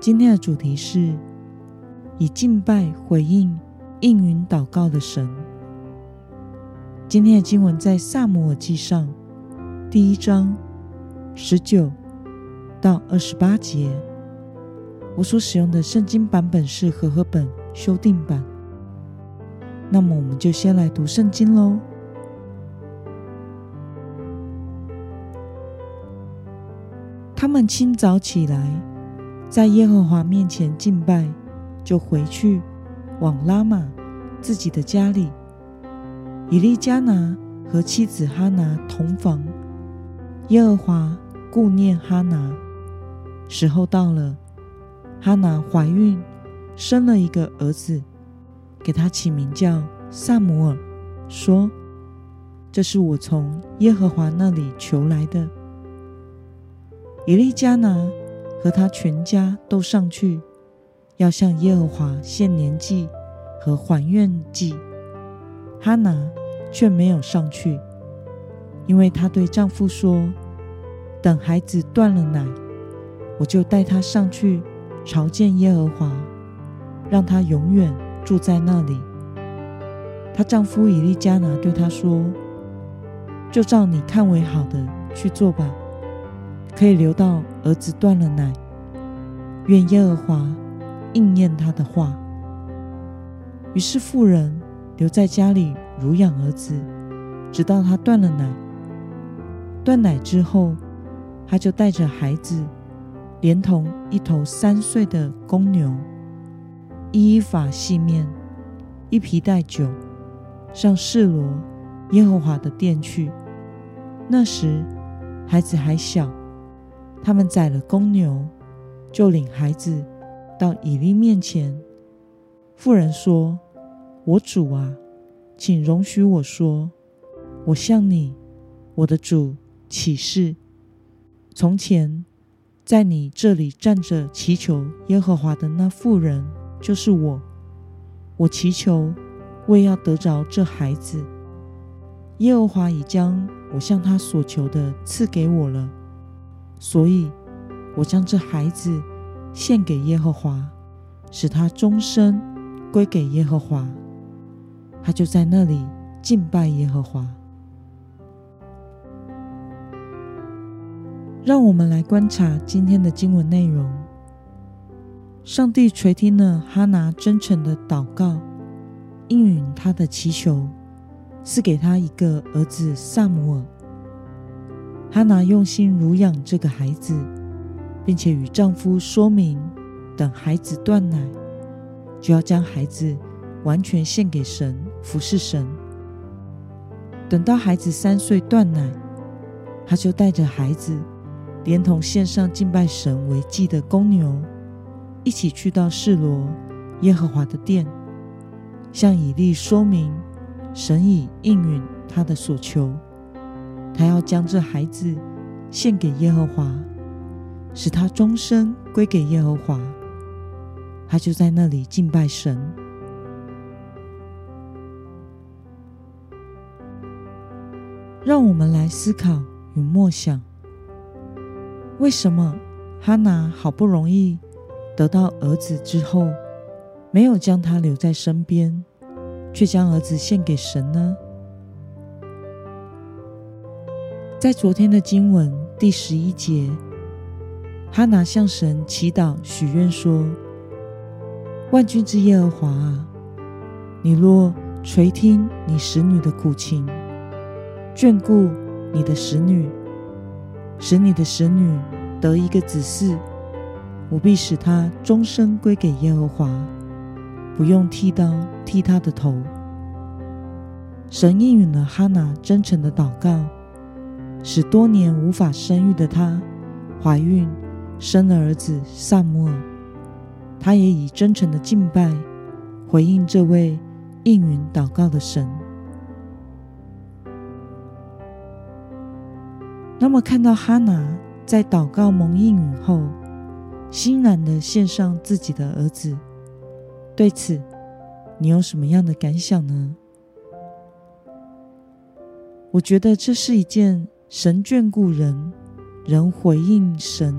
今天的主题是以敬拜回应应允祷告的神。今天的经文在撒母耳记上第一章十九到二十八节。我所使用的圣经版本是和合本修订版。那么，我们就先来读圣经喽。他们清早起来。在耶和华面前敬拜，就回去往拉玛自己的家里。以利加拿和妻子哈拿同房。耶和华顾念哈拿，时候到了，哈拿怀孕，生了一个儿子，给他起名叫撒母耳，说：“这是我从耶和华那里求来的。”以利加拿。和他全家都上去，要向耶和华献年祭和还愿祭。哈拿却没有上去，因为她对丈夫说：“等孩子断了奶，我就带他上去朝见耶和华，让他永远住在那里。”她丈夫以利加拿对她说：“就照你看为好的去做吧。”可以留到儿子断了奶，愿耶和华应验他的话。于是妇人留在家里乳养儿子，直到他断了奶。断奶之后，他就带着孩子，连同一头三岁的公牛，一法细面，一皮袋酒，上示罗耶和华的殿去。那时孩子还小。他们宰了公牛，就领孩子到以利面前。妇人说：“我主啊，请容许我说，我向你，我的主起誓：从前在你这里站着祈求耶和华的那妇人，就是我。我祈求，为要得着这孩子。耶和华已将我向他所求的赐给我了。”所以，我将这孩子献给耶和华，使他终身归给耶和华。他就在那里敬拜耶和华。让我们来观察今天的经文内容。上帝垂听了哈拿真诚的祷告，应允他的祈求，赐给他一个儿子撒母耳。哈拿用心乳养这个孩子，并且与丈夫说明，等孩子断奶，就要将孩子完全献给神，服侍神。等到孩子三岁断奶，他就带着孩子，连同献上敬拜神为祭的公牛，一起去到示罗耶和华的殿，向以利说明，神已应允他的所求。他要将这孩子献给耶和华，使他终身归给耶和华。他就在那里敬拜神。让我们来思考与默想：为什么哈拿好不容易得到儿子之后，没有将他留在身边，却将儿子献给神呢？在昨天的经文第十一节，哈拿向神祈祷许愿说：“万军之耶和华啊，你若垂听你使女的苦情，眷顾你的使女，使你的使女得一个子嗣，我必使他终身归给耶和华，不用剃刀剃他的头。”神应允了哈拿真诚的祷告。使多年无法生育的她怀孕，生了儿子撒母耳。他也以真诚的敬拜回应这位应允祷告的神。那么，看到哈拿在祷告蒙应允后，欣然的献上自己的儿子，对此你有什么样的感想呢？我觉得这是一件神眷顾人、人回应神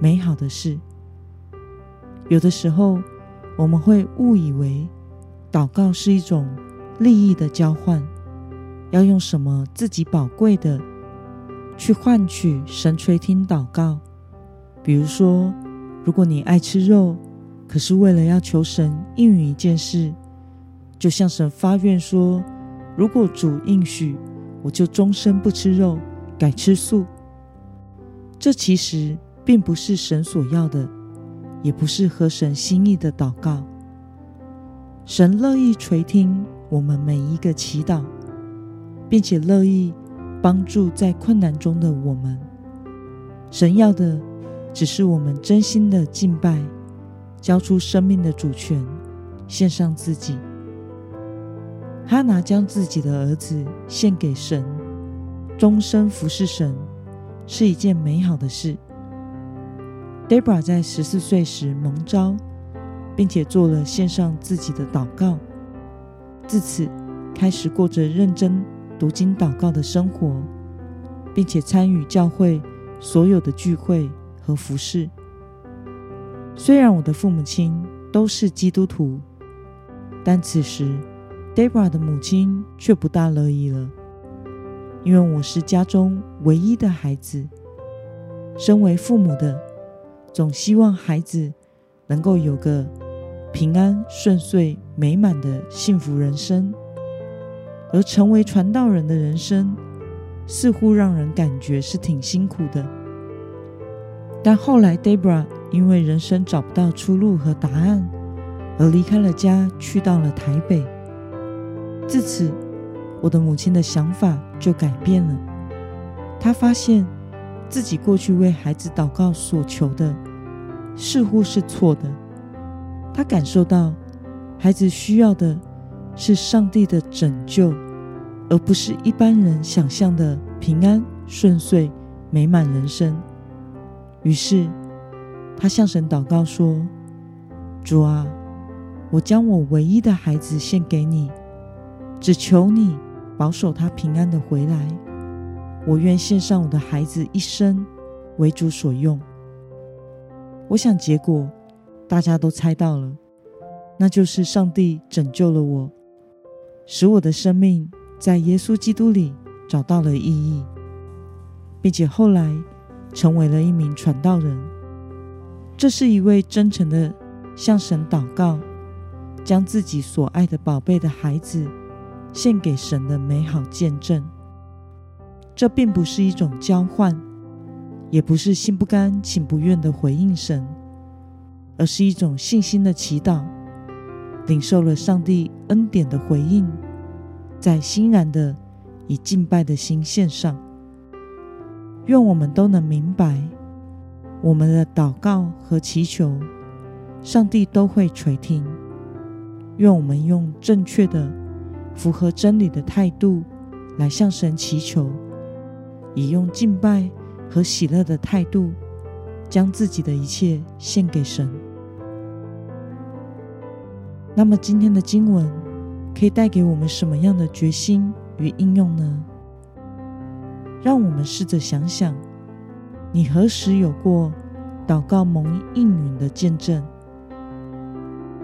美好的事。有的时候，我们会误以为祷告是一种利益的交换，要用什么自己宝贵的去换取神垂听祷告。比如说，如果你爱吃肉，可是为了要求神应允一件事，就向神发愿说：“如果主应许，我就终身不吃肉，改吃素。”这其实并不是神所要的，也不是合神心意的祷告。神乐意垂听我们每一个祈祷，并且乐意帮助在困难中的我们。神要的只是我们真心的敬拜，交出生命的主权，献上自己。哈拿将自己的儿子献给神，终身服侍神，是一件美好的事。Debra 在十四岁时蒙召，并且做了献上自己的祷告，自此开始过着认真读经祷告的生活，并且参与教会所有的聚会和服事。虽然我的父母亲都是基督徒，但此时 Debra 的母亲却不大乐意了，因为我是家中唯一的孩子，身为父母的。总希望孩子能够有个平安顺遂、美满的幸福人生，而成为传道人的人生，似乎让人感觉是挺辛苦的。但后来，Debra 因为人生找不到出路和答案，而离开了家，去到了台北。自此，我的母亲的想法就改变了。她发现。自己过去为孩子祷告所求的，似乎是错的。她感受到，孩子需要的是上帝的拯救，而不是一般人想象的平安顺遂、美满人生。于是，她向神祷告说：“主啊，我将我唯一的孩子献给你，只求你保守他平安的回来。”我愿献上我的孩子一生为主所用。我想结果大家都猜到了，那就是上帝拯救了我，使我的生命在耶稣基督里找到了意义，并且后来成为了一名传道人。这是一位真诚的向神祷告，将自己所爱的宝贝的孩子献给神的美好见证。这并不是一种交换，也不是心不甘情不愿的回应神，而是一种信心的祈祷，领受了上帝恩典的回应，在欣然的以敬拜的心献上。愿我们都能明白，我们的祷告和祈求，上帝都会垂听。愿我们用正确的、符合真理的态度来向神祈求。以用敬拜和喜乐的态度，将自己的一切献给神。那么，今天的经文可以带给我们什么样的决心与应用呢？让我们试着想想，你何时有过祷告蒙应允的见证？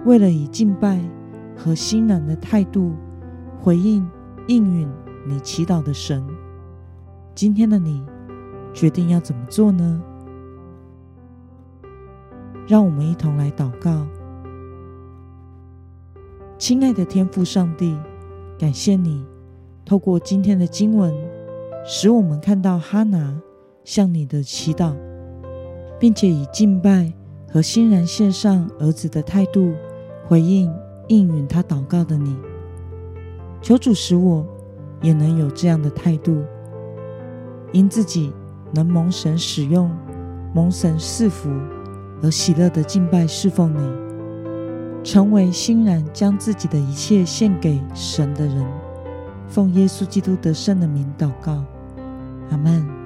为了以敬拜和欣然的态度回应应允你祈祷的神。今天的你决定要怎么做呢？让我们一同来祷告。亲爱的天父上帝，感谢你透过今天的经文，使我们看到哈拿向你的祈祷，并且以敬拜和欣然献上儿子的态度回应应允他祷告的你。求主使我也能有这样的态度。因自己能蒙神使用、蒙神赐福而喜乐的敬拜侍奉你，成为欣然将自己的一切献给神的人。奉耶稣基督得胜的名祷告，阿门。